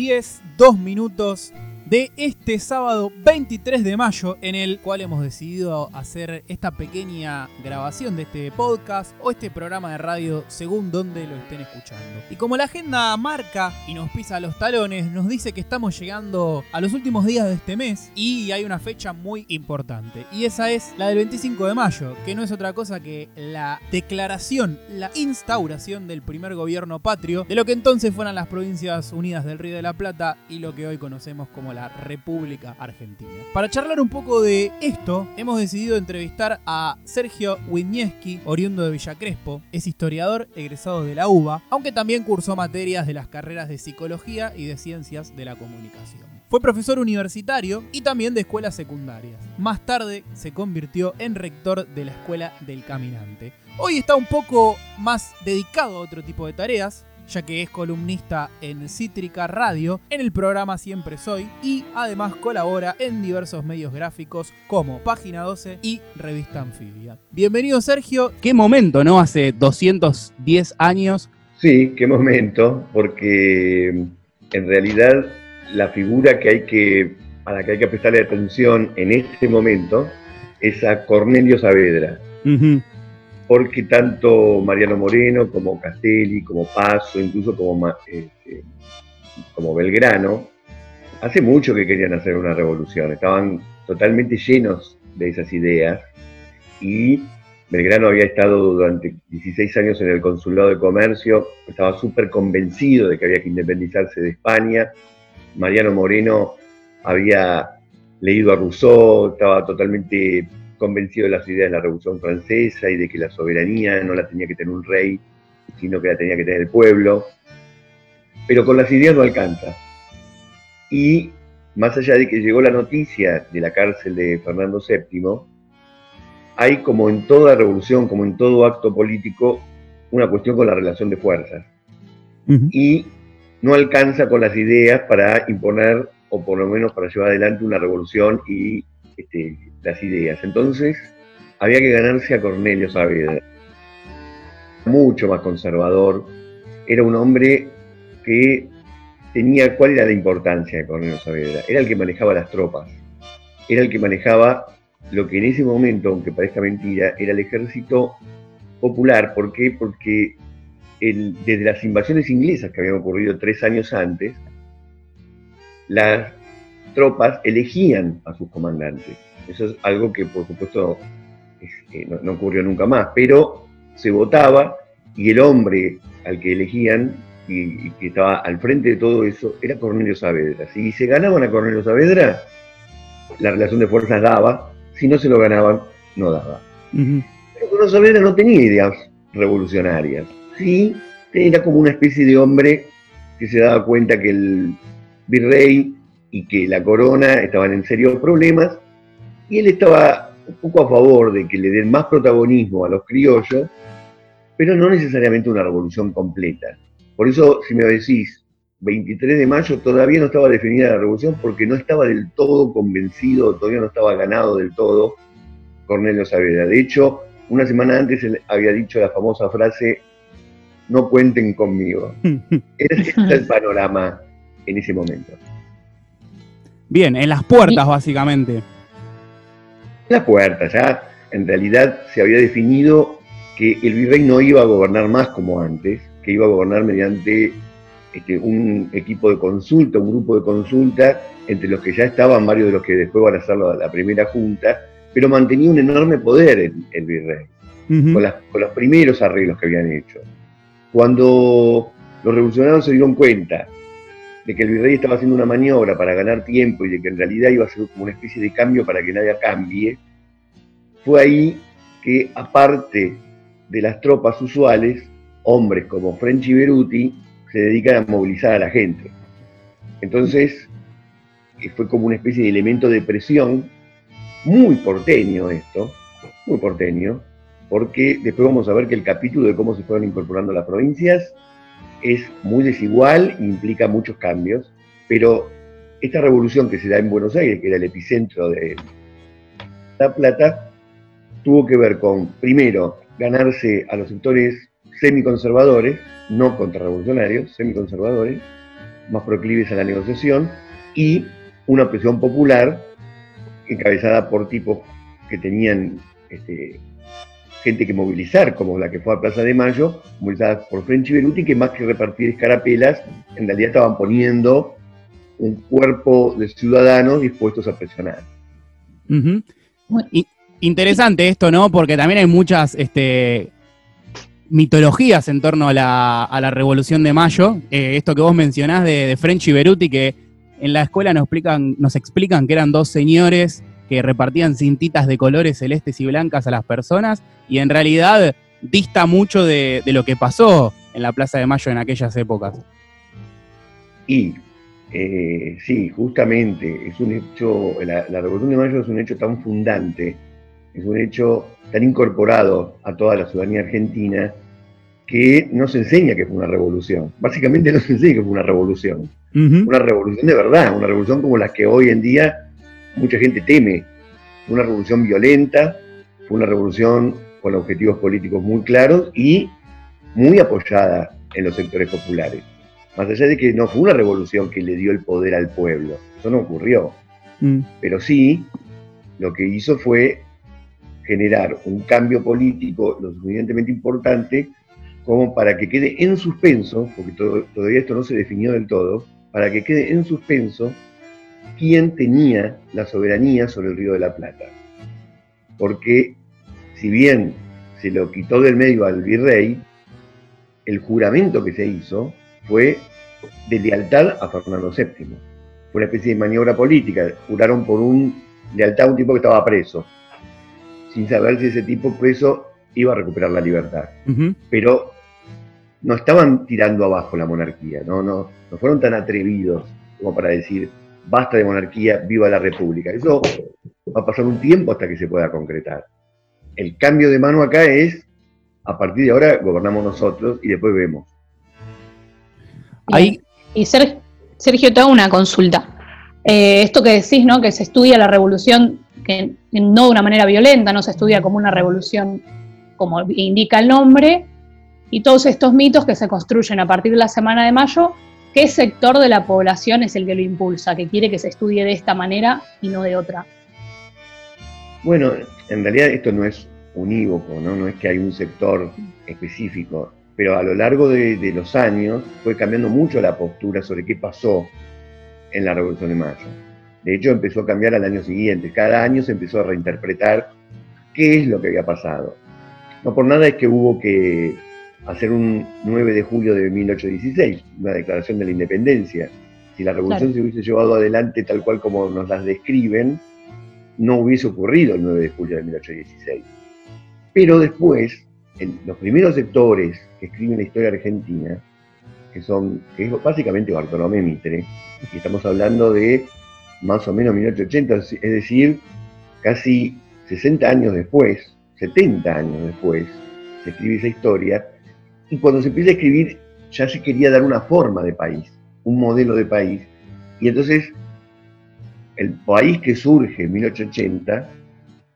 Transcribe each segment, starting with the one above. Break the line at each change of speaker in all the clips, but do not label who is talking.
10, 2 minutos de este sábado 23 de mayo, en el cual hemos decidido hacer esta pequeña grabación de este podcast o este programa de radio según donde lo estén escuchando. Y como la agenda marca y nos pisa los talones, nos dice que estamos llegando a los últimos días de este mes y hay una fecha muy importante. Y esa es la del 25 de mayo, que no es otra cosa que la declaración, la instauración del primer gobierno patrio de lo que entonces fueron las Provincias Unidas del Río de la Plata y lo que hoy conocemos como la República Argentina. Para charlar un poco de esto, hemos decidido entrevistar a Sergio Winieski, oriundo de Villa Crespo. Es historiador egresado de la UBA, aunque también cursó materias de las carreras de Psicología y de Ciencias de la Comunicación. Fue profesor universitario y también de escuelas secundarias. Más tarde se convirtió en rector de la Escuela del Caminante. Hoy está un poco más dedicado a otro tipo de tareas, ya que es columnista en Cítrica Radio, en el programa Siempre Soy, y además colabora en diversos medios gráficos como Página 12 y Revista Anfibia. Bienvenido Sergio.
Qué momento, ¿no? Hace 210 años.
Sí, qué momento, porque mm, en realidad la figura que hay que, a la que hay que prestarle atención en este momento es a Cornelio Saavedra porque tanto Mariano Moreno como Castelli, como Paso, incluso como, este, como Belgrano, hace mucho que querían hacer una revolución, estaban totalmente llenos de esas ideas. Y Belgrano había estado durante 16 años en el Consulado de Comercio, estaba súper convencido de que había que independizarse de España, Mariano Moreno había leído a Rousseau, estaba totalmente convencido de las ideas de la Revolución Francesa y de que la soberanía no la tenía que tener un rey, sino que la tenía que tener el pueblo. Pero con las ideas no alcanza. Y más allá de que llegó la noticia de la cárcel de Fernando VII, hay como en toda revolución, como en todo acto político, una cuestión con la relación de fuerzas. Y no alcanza con las ideas para imponer, o por lo menos para llevar adelante una revolución y este, las ideas. Entonces, había que ganarse a Cornelio Saavedra, mucho más conservador. Era un hombre que tenía, ¿cuál era la importancia de Cornelio Saavedra? Era el que manejaba las tropas, era el que manejaba lo que en ese momento, aunque parezca mentira, era el ejército popular. ¿Por qué? Porque desde las invasiones inglesas que habían ocurrido tres años antes, las tropas elegían a sus comandantes. Eso es algo que, por supuesto, eh, no, ocurrió nunca más, pero se votaba y el hombre al que elegían y, que estaba al frente de todo eso era Cornelio Saavedra. Si se ganaban a Cornelio Saavedra, la relación de fuerzas daba, si no se lo ganaban, no daba. Pero Cornelio Saavedra no tenía ideas revolucionarias. Sí, era como una especie de hombre que se daba cuenta que el virrey y que la corona estaban en serios problemas, y él estaba un poco a favor de que le den más protagonismo a los criollos, pero no necesariamente una revolución completa. Por eso, si me decís, 23 de mayo todavía no estaba definida la revolución porque no estaba del todo convencido, todavía no estaba ganado del todo Cornelio Saavedra. De hecho, una semana antes él había dicho la famosa frase, no cuenten conmigo. Ese es el panorama en ese momento.
Bien, en las puertas básicamente. En
las puertas, ya en realidad se había definido que el virrey no iba a gobernar más como antes, que iba a gobernar mediante este, un equipo de consulta, un grupo de consulta, entre los que ya estaban varios de los que después van a hacer la, primera junta, pero mantenía un enorme poder el, virrey, con, con los primeros arreglos que habían hecho. Cuando los revolucionarios se dieron cuenta de que el virrey estaba haciendo una maniobra para ganar tiempo y de que en realidad iba a ser como una especie de cambio para que nadie cambie, fue ahí que aparte de las tropas usuales, hombres como French Beruti se dedican a movilizar a la gente. Entonces, fue como una especie de elemento de presión, muy porteño esto, muy porteño, porque después vamos a ver que el capítulo de cómo se fueron incorporando las provincias es muy desigual e implica muchos cambios, pero esta revolución que se da en Buenos Aires, que era el epicentro de La Plata, tuvo que ver con, primero, ganarse a los sectores semiconservadores, no contrarrevolucionarios, semiconservadores, más proclives a la negociación, y una presión popular encabezada por tipos que tenían este, gente que movilizar, como la que fue a Plaza de Mayo, movilizada por French y Beruti, que más que repartir escarapelas, en realidad estaban poniendo un cuerpo de ciudadanos dispuestos a presionar.
interesante esto, ¿no? Porque también hay muchas este, mitologías en torno a la, Revolución de Mayo. Eh, esto que vos mencionás de, de French y Beruti, que en la escuela nos explican, nos explican que eran dos señores que repartían cintitas de colores celestes y blancas a las personas y en realidad dista mucho de, lo que pasó en la Plaza de Mayo en aquellas épocas.
Y eh, sí, justamente, es un hecho, la, Revolución de Mayo es un hecho tan fundante, es un hecho tan incorporado a toda la ciudadanía argentina que no se enseña que fue una revolución. Básicamente no se enseña que fue una revolución. Una revolución de verdad, una revolución como la que hoy en día mucha gente teme. Fue una revolución violenta, fue una revolución con objetivos políticos muy claros y muy apoyada en los sectores populares. Más allá de que no fue una revolución que le dio el poder al pueblo, eso no ocurrió. Mm. Pero sí, lo que hizo fue generar un cambio político lo suficientemente importante como para que quede en suspenso, porque todavía esto no se definió del todo, para que quede en suspenso quién tenía la soberanía sobre el Río de la Plata. Porque si bien se lo quitó del medio al virrey, el juramento que se hizo fue de lealtad a Fernando VII. Fue una especie de maniobra política. Juraron por un lealtad a un tipo que estaba preso, sin saber si ese tipo preso iba a recuperar la libertad. Pero no estaban tirando abajo la monarquía, ¿no? No, no fueron tan atrevidos como para decir, basta de monarquía, viva la república. Eso va a pasar un tiempo hasta que se pueda concretar. El cambio de mano acá es, a partir de ahora gobernamos nosotros y después vemos.
Ahí. Y Sergio, te hago una consulta. Eh, esto que decís, ¿no? Que se estudia la revolución, que no de una manera violenta, no se estudia como una revolución como indica el nombre, y todos estos mitos que se construyen a partir de la semana de mayo ¿Qué sector de la población es el que lo impulsa, que quiere que se estudie de esta manera y no de otra?
Bueno, en realidad esto no es unívoco, ¿no? No es que hay un sector específico, pero a lo largo de, los años fue cambiando mucho la postura sobre qué pasó en la Revolución de Mayo. De hecho, empezó a cambiar al año siguiente. Cada año se empezó a reinterpretar qué es lo que había pasado. No por nada es que hubo que hacer un 9 de julio de 1816, una declaración de la independencia. Si la revolución se hubiese llevado adelante tal cual como nos las describen, no hubiese ocurrido el 9 de julio de 1816. Pero después, los primeros sectores que escriben la historia argentina, que son, que es básicamente Bartolomé Mitre, y estamos hablando de más o menos 1880, es decir, casi 60 años después, 70 años después, se escribe esa historia, y cuando se empieza a escribir, ya se quería dar una forma de país, un modelo de país. Y entonces, el país que surge en 1880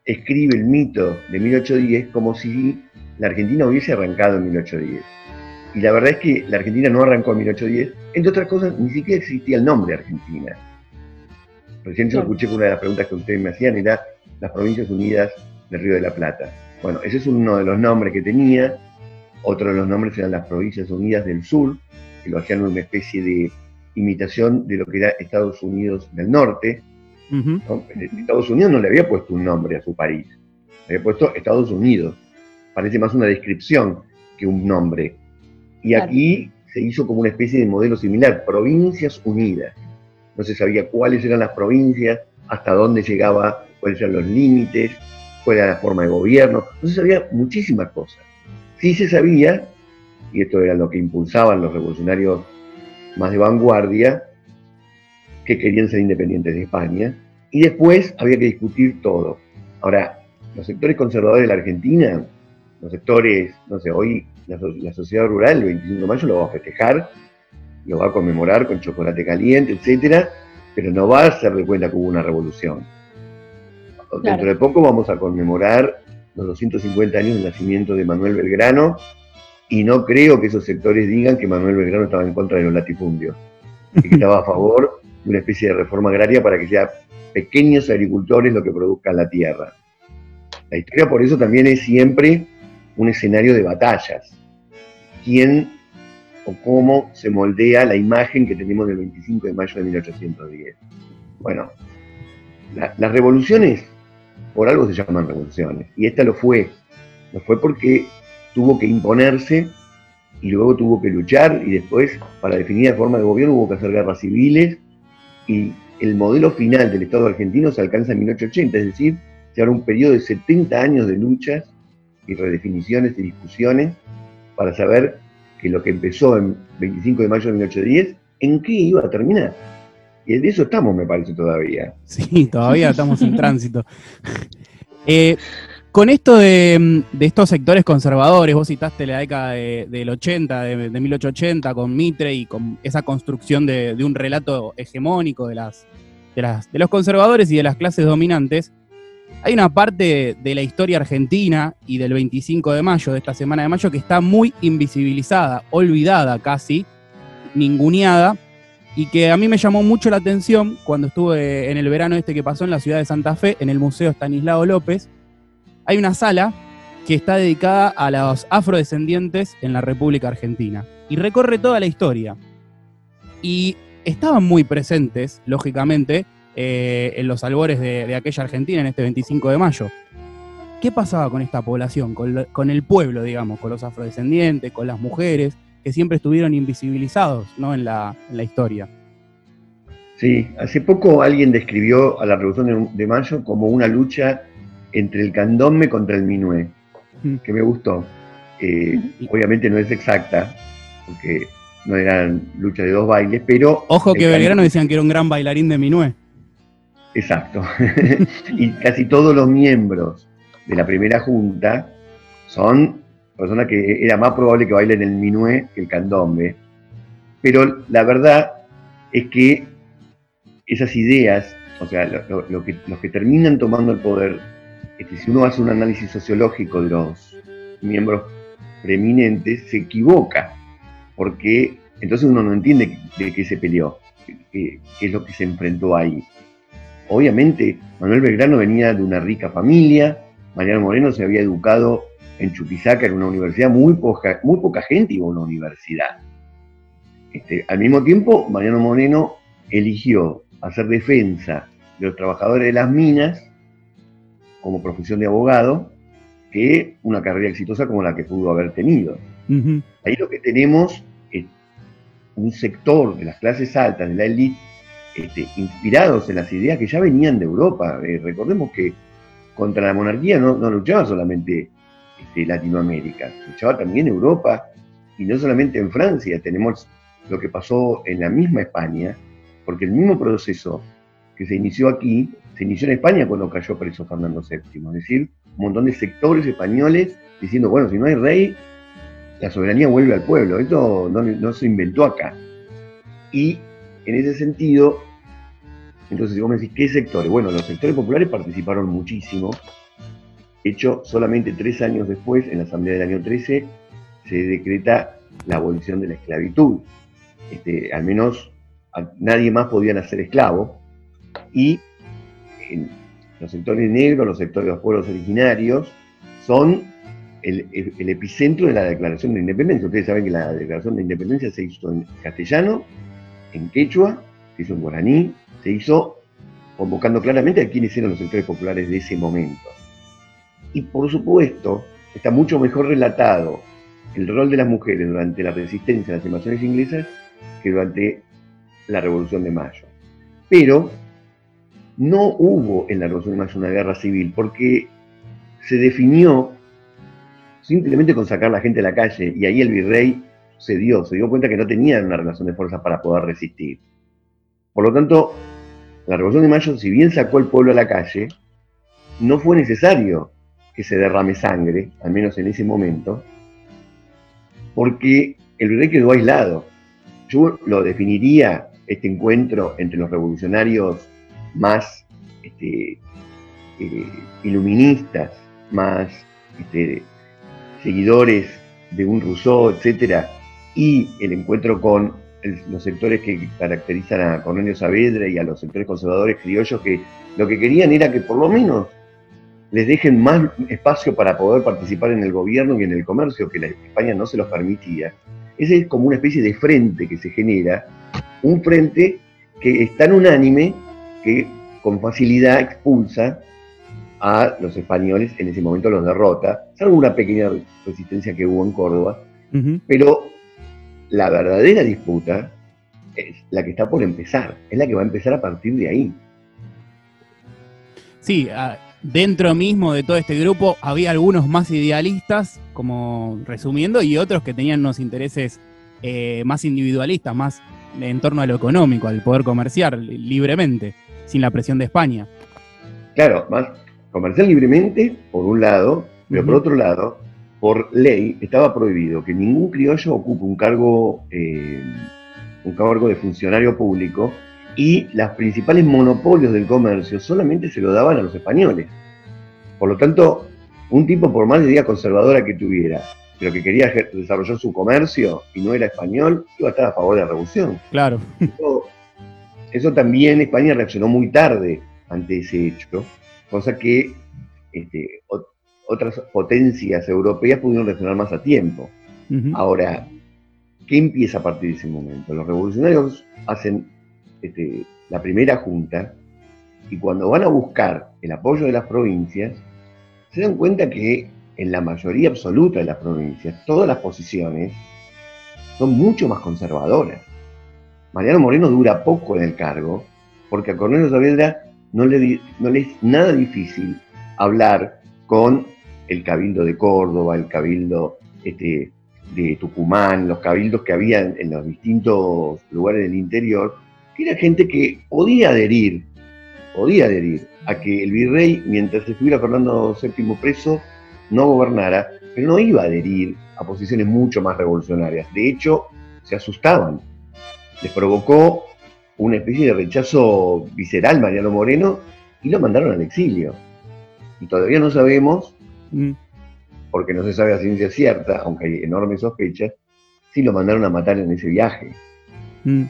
escribe el mito de 1810 como si la Argentina hubiese arrancado en 1810. Y la verdad es que la Argentina no arrancó en 1810, entre otras cosas, ni siquiera existía el nombre Argentina. Recién yo escuché que una de las preguntas que ustedes me hacían era las Provincias Unidas del Río de la Plata. Bueno, ese es uno de los nombres que tenía, otro de los nombres eran las Provincias Unidas del Sur, que lo hacían una especie de imitación de lo que era Estados Unidos del Norte. Estados Unidos no le había puesto un nombre a su país, le había puesto Estados Unidos. Parece más una descripción que un nombre. Y aquí se hizo como una especie de modelo similar, Provincias Unidas. No se sabía cuáles eran las provincias, hasta dónde llegaba, cuáles eran los límites, cuál era la forma de gobierno. No se sabía muchísimas cosas. Sí se sabía, y esto era lo que impulsaban los revolucionarios más de vanguardia, que querían ser independientes de España, y después había que discutir todo. Ahora, los sectores conservadores de la Argentina, los sectores, no sé, hoy la, sociedad rural el 25 de mayo lo va a festejar, lo va a conmemorar con chocolate caliente, etcétera, pero no va a hacer de cuenta que hubo una revolución. Dentro de poco vamos a conmemorar los 250 años del nacimiento de Manuel Belgrano, y no creo que esos sectores digan que Manuel Belgrano estaba en contra de los latifundios. que estaba a favor de una especie de reforma agraria para que sea pequeños agricultores lo que produzcan la tierra. La historia por eso también es siempre un escenario de batallas. ¿Quién o cómo se moldea la imagen que tenemos del 25 de mayo de 1810? Bueno, las revoluciones por algo se llaman revoluciones, y esta lo fue. Lo fue porque tuvo que imponerse y luego tuvo que luchar y después, para definir la forma de gobierno, hubo que hacer guerras civiles y el modelo final del Estado argentino se alcanza en 1880, es decir, se abre un periodo de 70 años de luchas y redefiniciones y discusiones para saber que lo que empezó en 25 de mayo de 1810, ¿en qué iba a terminar? Y de eso estamos, me parece, todavía.
Sí, todavía estamos en tránsito. Eh, con esto de, estos sectores conservadores, vos citaste la década del 80, de, 1880, con Mitre y con esa construcción de, un relato hegemónico de, las, de, los conservadores y de las clases dominantes. Hay una parte de la historia argentina y del 25 de mayo, de esta semana de mayo, que está muy invisibilizada, olvidada casi, ninguneada, y que a mí me llamó mucho la atención cuando estuve en el verano este que pasó en la ciudad de Santa Fe, en el Museo Stanislao López. Hay una sala que está dedicada a los afrodescendientes en la República Argentina y recorre toda la historia. Y estaban muy presentes, lógicamente, eh, en los albores de, aquella Argentina en este 25 de mayo. ¿Qué pasaba con esta población, con, el pueblo, digamos, con los afrodescendientes, con las mujeres? Que siempre estuvieron invisibilizados ¿no? en, la, historia.
Sí, hace poco alguien describió a la Revolución de, Mayo como una lucha entre el candombe contra el minué, que me gustó. Eh, obviamente no es exacta, porque no eran lucha de dos bailes, pero...
Ojo que Belgrano decían que era un gran bailarín de minué.
Exacto. y casi todos los miembros de la primera junta son persona que era más probable que bailen el minué que el candombe. Pero la verdad es que esas ideas, o sea, lo, que, los que terminan tomando el poder, este, si uno hace un análisis sociológico de los miembros preeminentes, se equivoca, porque entonces uno no entiende de qué se peleó, qué, qué es lo que se enfrentó ahí. Obviamente, Manuel Belgrano venía de una rica familia, Mariano Moreno se había educado en Chuquisaca era una universidad, muy poca, muy poca gente iba a una universidad. Este, al mismo tiempo, Mariano Moreno eligió hacer defensa de los trabajadores de las minas como profesión de abogado que una carrera exitosa como la que pudo haber tenido. Ahí lo que tenemos es un sector de las clases altas, de la élite, este, inspirados en las ideas que ya venían de Europa. Eh, recordemos que contra la monarquía no, no luchaba solamente de Latinoamérica, luchaba también Europa y no solamente en Francia, tenemos lo que pasó en la misma España, porque el mismo proceso que se inició aquí, se inició en España cuando cayó preso Fernando VII, es decir, un montón de sectores españoles diciendo, bueno, si no hay rey, la soberanía vuelve al pueblo, esto no, no se inventó acá. Y en ese sentido, entonces, vos me decís, ¿qué sectores? Bueno, los sectores populares participaron muchísimo, hecho, solamente tres años después, en la Asamblea del año 13, se decreta la abolición de la esclavitud. Este, al menos nadie más podía nacer esclavo. Y los sectores negros, los sectores de los pueblos originarios, son el, epicentro de la declaración de independencia. Ustedes saben que la declaración de independencia se hizo en castellano, en quechua, se hizo en guaraní, se hizo convocando claramente a quienes eran los sectores populares de ese momento. Y por supuesto, está mucho mejor relatado el rol de las mujeres durante la resistencia a las invasiones inglesas que durante la Revolución de Mayo. Pero no hubo en la Revolución de Mayo una guerra civil porque se definió simplemente con sacar a la gente a la calle y ahí el virrey se dio, se dio cuenta que no tenían una relación de fuerzas para poder resistir. Por lo tanto, la Revolución de Mayo, si bien sacó al pueblo a la calle, no fue necesario que se derrame sangre, al menos en ese momento, porque el virrey quedó aislado. Yo lo definiría este encuentro entre los revolucionarios más este, eh, iluministas, más este, seguidores de un Rousseau, etcétera, y el encuentro con los sectores que caracterizan a Cornelio Saavedra y a los sectores conservadores criollos que lo que querían era que por lo menos les dejen más espacio para poder participar en el gobierno y en el comercio, que la España no se los permitía. Ese es como una especie de frente que se genera, un frente que es tan unánime que con facilidad expulsa a los españoles, en ese momento los derrota, salvo una pequeña resistencia que hubo en Córdoba, pero la verdadera disputa es la que está por empezar, es la que va a empezar a partir de ahí.
Sí, dentro mismo de todo este grupo había algunos más idealistas, como resumiendo, y otros que tenían unos intereses eh, más individualistas, más en torno a lo económico, al poder comerciar libremente, sin la presión de España.
Claro, más comerciar libremente, por un lado, pero por otro lado, por ley estaba prohibido que ningún criollo ocupe un cargo, eh, un cargo de funcionario público y los principales monopolios del comercio solamente se lo daban a los españoles. Por lo tanto, un tipo, por más de idea conservadora que tuviera, pero que quería desarrollar su comercio y no era español, iba a estar a favor de la revolución.
Claro.
Eso, también España reaccionó muy tarde ante ese hecho, cosa que este, otras potencias europeas pudieron reaccionar más a tiempo. Ahora, ¿qué empieza a partir de ese momento? Los revolucionarios hacen este, la primera junta y cuando van a buscar el apoyo de las provincias, se dan cuenta que en la mayoría absoluta de las provincias, todas las posiciones son mucho más conservadoras. Mariano Moreno dura poco en el cargo, porque a Cornelio Saavedra no le, no le es nada difícil hablar con el Cabildo de Córdoba, el Cabildo este, de Tucumán, los cabildos que había en, los distintos lugares del interior, que era gente que podía adherir, podía adherir a que el virrey, mientras estuviera Fernando VII preso, no gobernara, pero no iba a adherir a posiciones mucho más revolucionarias. De hecho, se asustaban. Les provocó una especie de rechazo visceral Mariano Moreno y lo mandaron al exilio. Y todavía no sabemos Mm. porque no se sabe a ciencia cierta, aunque hay enormes sospechas, si lo mandaron a matar en ese viaje.
Mm.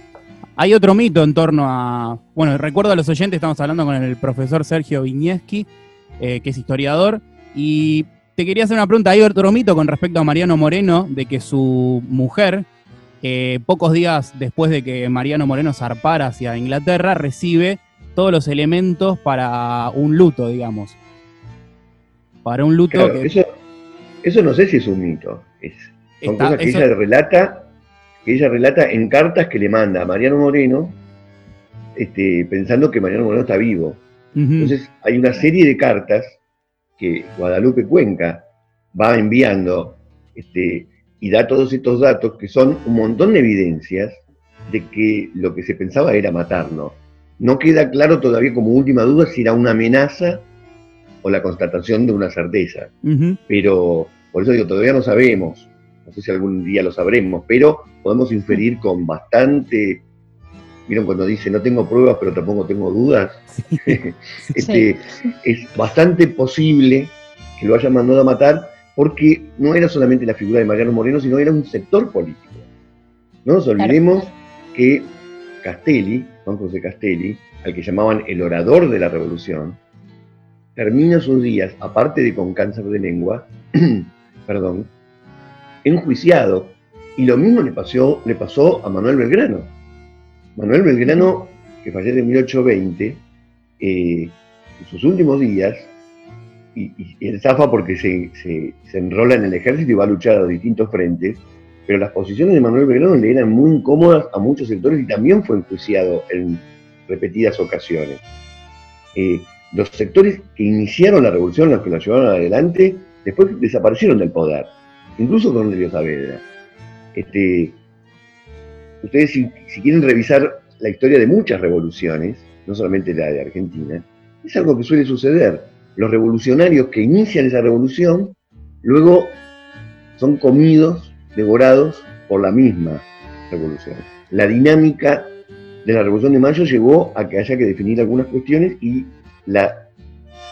Hay otro mito en torno a. Bueno, recuerdo a los oyentes, estamos hablando con el profesor Sergio Viñeski, eh, que es historiador, y te quería hacer una pregunta. Hay otro mito con respecto a Mariano Moreno, de que su mujer, eh, pocos días después de que Mariano Moreno zarpara hacia Inglaterra, recibe todos los elementos para un luto, digamos para un luto.
eso, no sé si es un mito. Es, son cosas que ella relata, que ella relata en cartas que le manda a Mariano Moreno, este, pensando que Mariano Moreno está vivo. Entonces hay una serie de cartas que Guadalupe Cuenca va enviando este, y da todos estos datos que son un montón de evidencias de que lo que se pensaba era matarlo. No queda claro todavía como última duda si era una amenaza o la constatación de una certeza. Pero, por eso digo, todavía no sabemos, no sé si algún día lo sabremos, pero podemos inferir con bastante, vieron cuando dice no tengo pruebas, pero tampoco tengo dudas, este, es bastante posible que lo hayan mandado a matar porque no era solamente la figura de Mariano Moreno, sino era un sector político. No nos olvidemos que Castelli, Juan José Castelli, al que llamaban el orador de la revolución, termina sus días, aparte de con cáncer de lengua, perdón, enjuiciado. Y lo mismo le pasó, le pasó a Manuel Belgrano. Manuel Belgrano, que fallece en 1820, eh, en sus últimos días, y, él zafa porque se, se, enrola en el ejército y va a luchar a distintos frentes, pero las posiciones de Manuel Belgrano le eran muy incómodas a muchos sectores y también fue enjuiciado en repetidas ocasiones. Eh, los sectores que iniciaron la revolución, los que la llevaron adelante, después desaparecieron del poder, incluso con Cornelio Saavedra. Este, ustedes si, quieren revisar la historia de muchas revoluciones, no solamente la de Argentina, es algo que suele suceder. Los revolucionarios que inician esa revolución, luego son comidos, devorados por la misma revolución. La dinámica de la Revolución de Mayo llevó a que haya que definir algunas cuestiones y la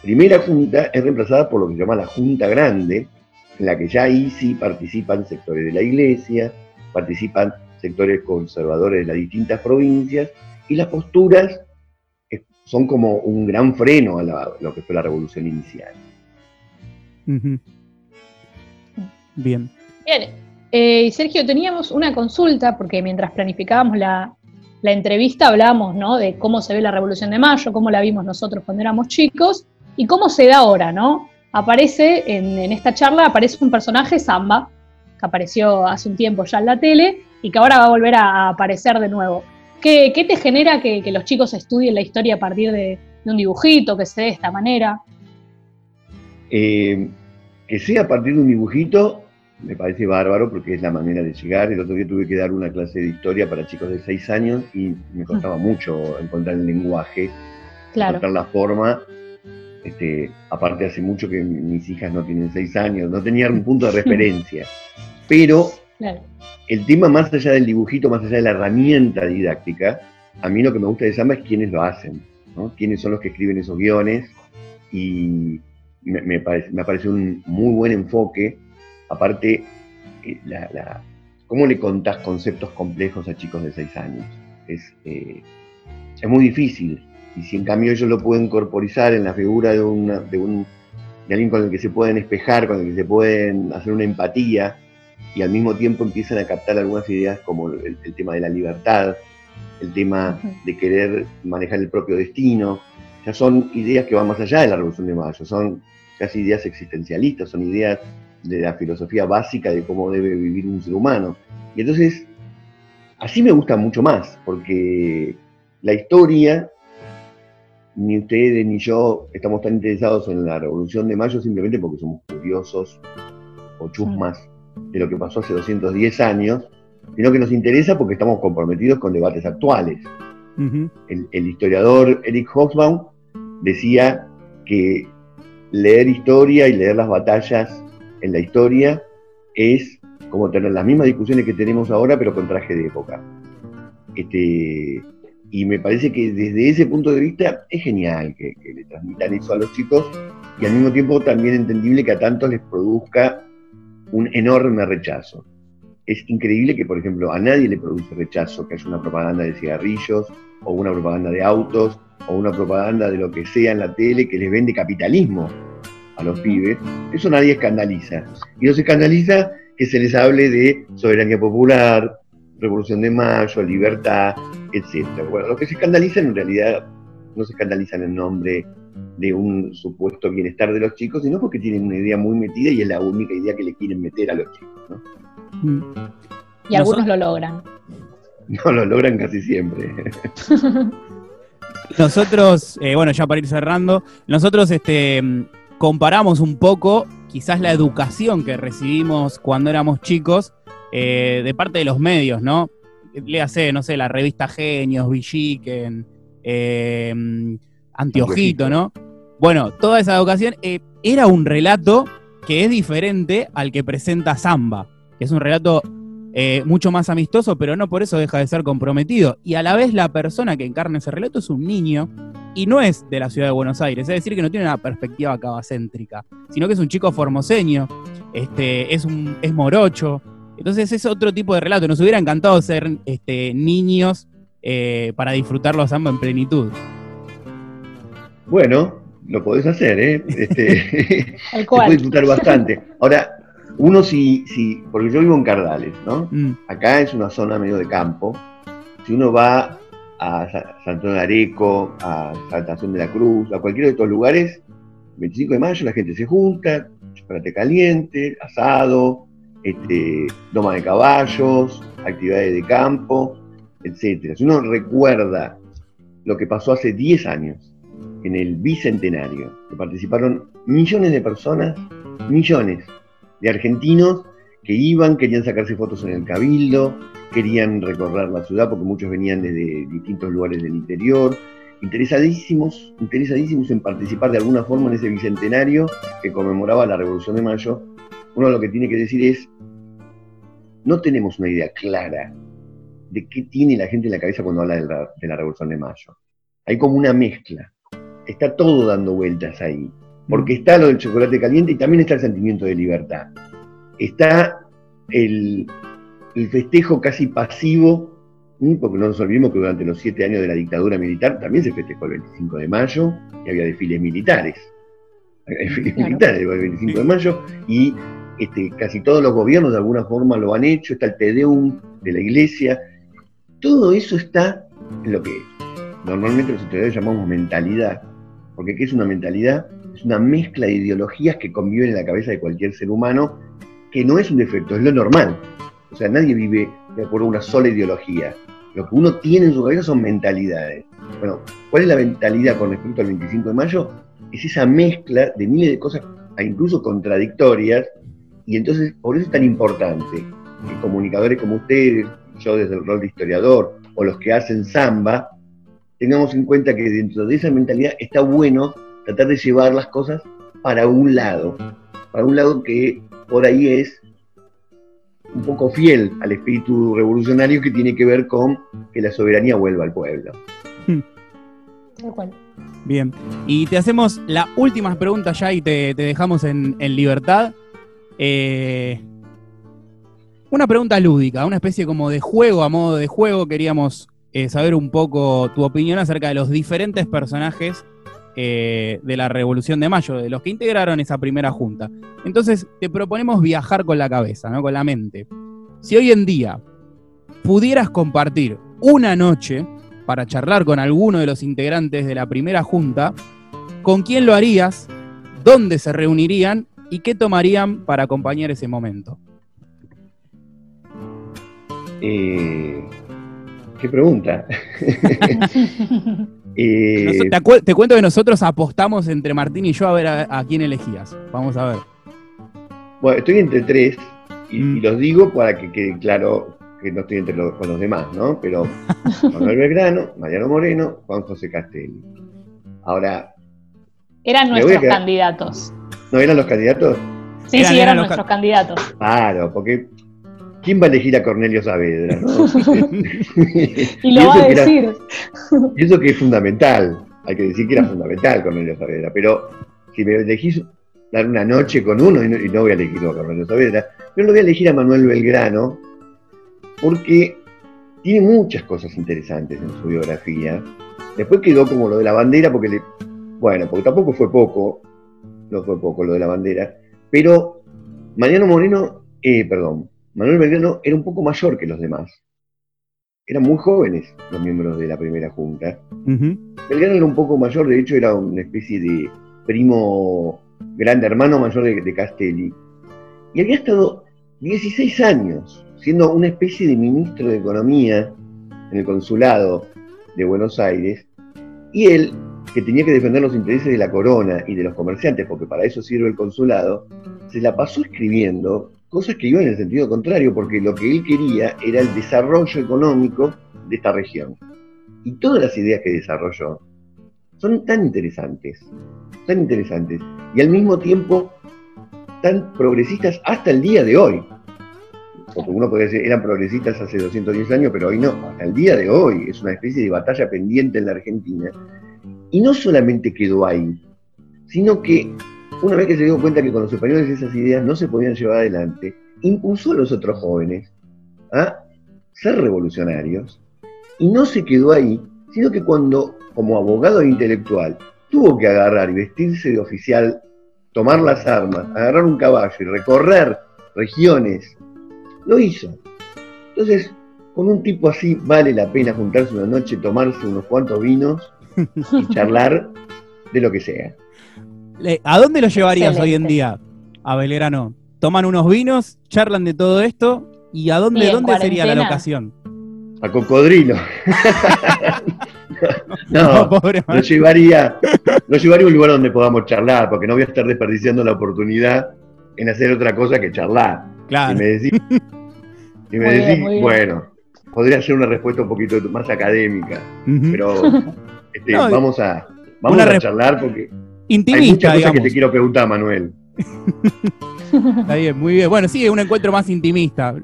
primera junta es reemplazada por lo que se llama la Junta Grande, en la que ya ahí sí participan sectores de la iglesia, participan sectores conservadores de las distintas provincias, y las posturas son como un gran freno a, lo que fue la revolución inicial.
Bien.
Bien. Eh, Sergio, teníamos una consulta, porque mientras planificábamos la, entrevista hablábamos ¿no? de cómo se ve la Revolución de Mayo, cómo la vimos nosotros cuando éramos chicos, y cómo se da ahora, ¿no? Aparece, en, en esta charla, aparece un personaje, Samba, que apareció hace un tiempo ya en la tele, y que ahora va a volver a aparecer de nuevo. ¿Qué, te genera que, los chicos estudien la historia a partir de, un dibujito, que sea de esta manera?
Eh, que sea a partir de un dibujito me parece bárbaro porque es la manera de llegar. El otro día tuve que dar una clase de historia para chicos de 6 años y me costaba mucho encontrar el lenguaje, encontrar la forma. Este, aparte hace mucho que mis hijas no tienen 6 años, no tenían un punto de referencia. Pero el tema más allá del dibujito, más allá de la herramienta didáctica, a mí lo que me gusta de Samba es quiénes lo hacen, ¿no? quiénes son los que escriben esos guiones y me, parece, un muy buen enfoque. Aparte, eh, ¿cómo le contás conceptos complejos a chicos de 6 años? Es, eh, es muy difícil. Y si en cambio ellos lo pueden corporizar en la figura de, de, un, de alguien con el que se pueden espejar, con el que se pueden hacer una empatía, y al mismo tiempo empiezan a captar algunas ideas como el, tema de la libertad, el tema de querer manejar el propio destino. Ya son ideas que van más allá de la Revolución de Mayo, son casi ideas existencialistas, son ideas de la filosofía básica de cómo debe vivir un ser humano. Y entonces, así me gusta mucho más, porque la historia, ni ustedes ni yo estamos tan interesados en la Revolución de Mayo simplemente porque somos curiosos o chusmas de lo que pasó hace 210 años, sino que nos interesa porque estamos comprometidos con debates actuales. el, historiador Eric Hobsbawm decía que leer historia y leer las batallas en la historia es como tener las mismas discusiones que tenemos ahora, pero con traje de época. Este, y me parece que desde ese punto de vista es genial que, que le transmitan eso a los chicos y al mismo tiempo también entendible que a tantos les produzca un enorme rechazo. Es increíble que, por ejemplo, a nadie le produce rechazo que haya una propaganda de cigarrillos o una propaganda de autos o una propaganda de lo que sea en la tele que les vende capitalismo a los pibes. Eso nadie escandaliza. Y no se escandaliza que se les hable de soberanía popular, revolución de mayo, libertad, etc. Bueno, lo que se escandaliza en realidad no se escandalizan en nombre de un supuesto bienestar de los chicos, sino porque tienen una idea muy metida y es la única idea que le quieren meter a los chicos. ¿no?
Mm. Y algunos lo logran.
No, lo logran casi siempre.
nosotros, eh, bueno, ya para ir cerrando, nosotros este, comparamos un poco quizás la educación que recibimos cuando éramos chicos eh, de parte de los medios, ¿no? Léase, no sé, la revista Genios, Villiquen, eh, Antiojito, ¿no? Bueno, toda esa educación eh, era un relato que es diferente al que presenta Samba, que es un relato eh, mucho más amistoso, pero no por eso deja de ser comprometido. Y a la vez la persona que encarna ese relato es un niño y no es de la ciudad de Buenos Aires, es decir, que no tiene una perspectiva cabacéntrica, sino que es un chico formoseño, este, es, un, es morocho. Entonces es otro tipo de relato. Nos hubiera encantado ser este, niños eh, para disfrutarlo a Samba en plenitud.
Bueno, lo podés hacer, ¿eh? Este, se puede disfrutar bastante. Ahora, uno si, si, porque yo vivo en Cardales, ¿no? Mm. Acá es una zona medio de campo. Si uno va a San Antonio de Areco, a Saltación de la Cruz, a cualquiera de estos lugares, 25 de mayo la gente se junta, chocolate caliente, asado, este, doma de caballos, actividades de campo, etc. Si uno recuerda lo que pasó hace 10 años, en el bicentenario, que participaron millones de personas, millones de argentinos que iban, querían sacarse fotos en el cabildo, querían recorrer la ciudad porque muchos venían desde distintos lugares del interior, interesadísimos, interesadísimos en participar de alguna forma en ese bicentenario que conmemoraba la Revolución de Mayo. Uno lo que tiene que decir es, no tenemos una idea clara de qué tiene la gente en la cabeza cuando habla de la, de la Revolución de Mayo. Hay como una mezcla está todo dando vueltas ahí. Porque está lo del chocolate caliente y también está el sentimiento de libertad. Está el, el festejo casi pasivo, porque no nos olvidemos que durante los siete años de la dictadura militar también se festejó el 25 de mayo y había desfiles militares. Desfiles militares el 25 de mayo y este, casi todos los gobiernos de alguna forma lo han hecho, está el Tedeum de la iglesia. Todo eso está en lo que normalmente los historiadores llamamos mentalidad. Porque ¿qué es una mentalidad? Es una mezcla de ideologías que conviven en la cabeza de cualquier ser humano, que no es un defecto, es lo normal. O sea, nadie vive de acuerdo a una sola ideología. Lo que uno tiene en su cabeza son mentalidades. Bueno, ¿cuál es la mentalidad con respecto al 25 de mayo? Es esa mezcla de miles de cosas, incluso contradictorias, y entonces por eso es tan importante que comunicadores como ustedes, yo desde el rol de historiador, o los que hacen samba, tengamos en cuenta que dentro de esa mentalidad está bueno tratar de llevar las cosas para un lado, para un lado que por ahí es un poco fiel al espíritu revolucionario que tiene que ver con que la soberanía vuelva al pueblo.
Bien, y te hacemos la última pregunta ya y te, dejamos en, libertad. Eh, una pregunta lúdica, una especie como de juego, a modo de juego, queríamos eh, saber un poco tu opinión acerca de los diferentes personajes eh, de la Revolución de Mayo, de los que integraron esa primera junta. Entonces te proponemos viajar con la cabeza, ¿no? con la mente. Si hoy en día pudieras compartir una noche para charlar con alguno de los integrantes de la primera junta, ¿con quién lo harías? ¿Dónde se reunirían? ¿Y qué tomarían para acompañar ese momento?
Eh, ¿Qué pregunta?
Eh, te, cuento que nosotros apostamos entre Martín y yo a ver a, quién elegías. Vamos a ver.
Bueno, estoy entre tres y, mm. los digo para que quede claro que no estoy entre los, con los demás, ¿no? Pero Manuel Belgrano, Mariano Moreno, Juan José Castelli. Ahora.
Eran nuestros candidatos.
¿No eran los candidatos?
Sí, sí, eran nuestros candidatos.
Claro, porque ¿Quién va a elegir a Cornelio Saavedra?
y lo va a decir.
y eso que es fundamental. Hay que decir que era fundamental Cornelio Saavedra. Pero si me elegís dar una noche con uno, y no, voy a elegir a Cornelio Saavedra, pero lo voy a elegir a Manuel Belgrano, porque tiene muchas cosas interesantes en su biografía. Después quedó como lo de la bandera, porque le. Bueno, porque tampoco fue poco, no fue poco lo de la bandera, pero Mariano Moreno, eh, perdón, Manuel Belgrano era un poco mayor que los demás. Eran muy jóvenes los miembros de la primera junta. Belgrano era un poco mayor, de hecho era una especie de primo, grande hermano mayor de, Castelli. Y había estado 16 años siendo una especie de ministro de Economía en el consulado de Buenos Aires. Y él, que tenía que defender los intereses de la corona y de los comerciantes, porque para eso sirve el consulado, se la pasó escribiendo cosas que iban en el sentido contrario, porque lo que él quería era el desarrollo económico de esta región. Y todas las ideas que desarrolló son tan interesantes, tan interesantes, y al mismo tiempo tan progresistas hasta el día de hoy. Porque uno puede decir, eran progresistas hace 210 años, pero hoy no, hasta el día de hoy es una especie de batalla pendiente en la Argentina. Y no solamente quedó ahí, sino que una vez que se dio cuenta que con los españoles esas ideas no se podían llevar adelante, impulsó a los otros jóvenes a ser revolucionarios y no se quedó ahí, sino que cuando, como abogado intelectual, tuvo que agarrar y vestirse de oficial, tomar las armas, agarrar un caballo y recorrer regiones, lo hizo. Entonces, con un tipo así vale la pena juntarse una noche, tomarse unos cuantos vinos y charlar de lo que sea.
¿A dónde lo llevarías hoy en día a Belgrano? Toman unos vinos, charlan de todo esto y ¿a dónde, dónde sería la locación?
A Cocodrilo. no, lo llevaría, lo llevaría a un lugar donde podamos charlar, porque no voy a estar desperdiciando la oportunidad en hacer otra cosa que charlar.
Claro.
Y me decís, y me decís bueno, podría ser una respuesta un poquito más académica, pero este, vamos a, vamos a charlar porque
Intimista, Hay muchas cosas
que te quiero preguntar, Manuel.
Está bien, muy bien. Bueno, sí, es un encuentro más intimista.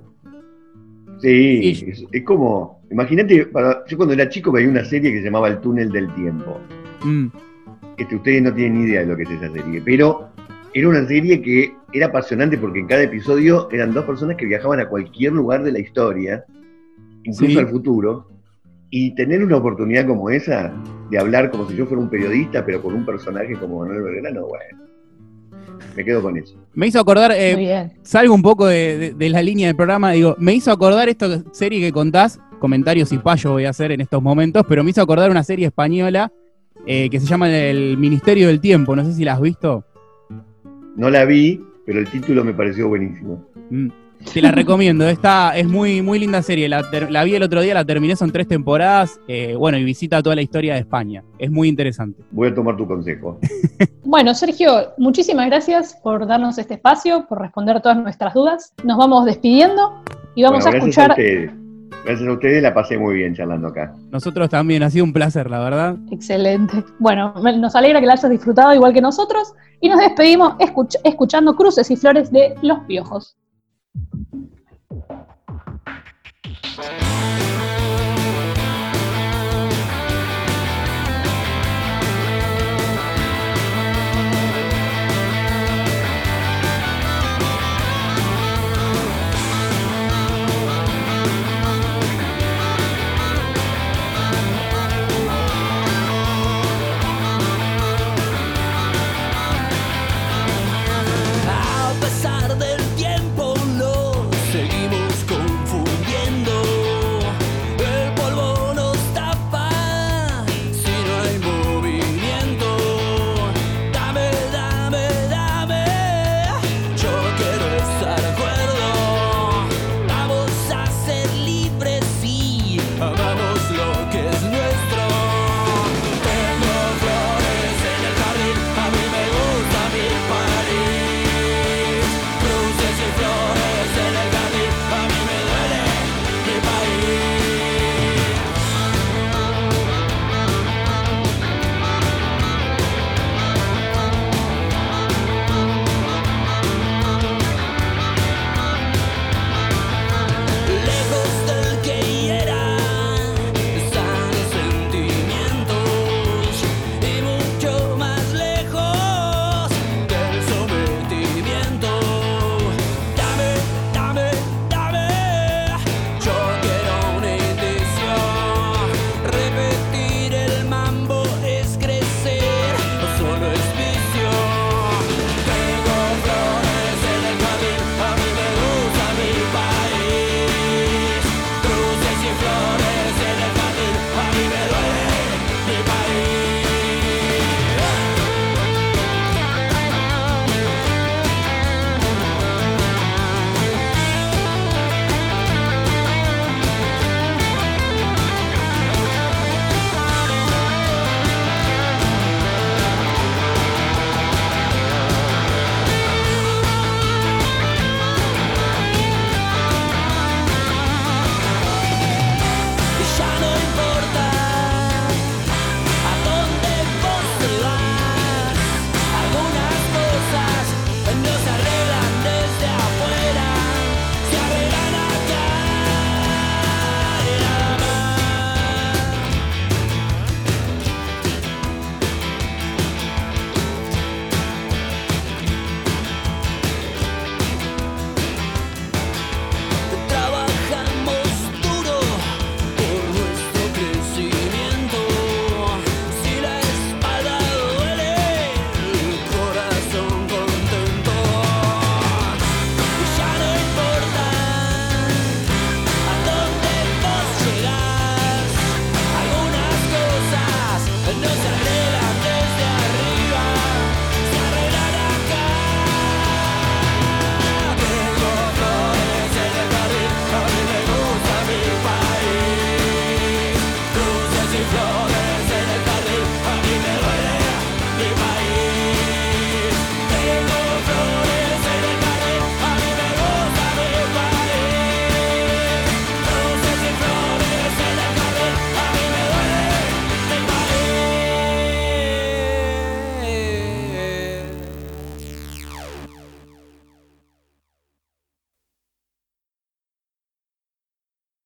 Sí, es, como, imagínate, yo cuando era chico veía una serie que se llamaba El túnel del tiempo. Mm. Este, ustedes no tienen ni idea de lo que es esa serie, pero era una serie que era apasionante porque en cada episodio eran dos personas que viajaban a cualquier lugar de la historia, incluso
Sí.
al futuro, y tener una oportunidad como esa de hablar como si yo fuera un periodista, pero con un personaje como Manuel Belgrano, bueno, me quedo con eso.
Me hizo acordar, eh,
Muy bien.
salgo un poco de, de- de la línea del programa, digo, me hizo acordar esta serie que contás, comentarios y payo voy a hacer en estos momentos, pero me hizo acordar una serie española eh, que se llama El Ministerio del Tiempo, no sé si la has visto.
No la vi, pero el título me pareció buenísimo.
Mm, Te la recomiendo, está, es muy, muy linda serie, la, ter- la vi el otro día, la terminé, son tres temporadas, eh, bueno, y visita toda la historia de España, es muy interesante.
Voy a tomar tu consejo.
Bueno, Sergio, muchísimas gracias por darnos este espacio, por responder todas nuestras dudas. Nos vamos despidiendo y vamos
Bueno,
a
gracias
escuchar.
a ustedes. Gracias a ustedes la pasé muy bien charlando acá.
Nosotros también, ha sido un placer, la verdad.
Excelente. Bueno, nos alegra que la hayas disfrutado igual que nosotros y nos despedimos escuch- escuchando Cruces y Flores de Los Piojos.
Thank you.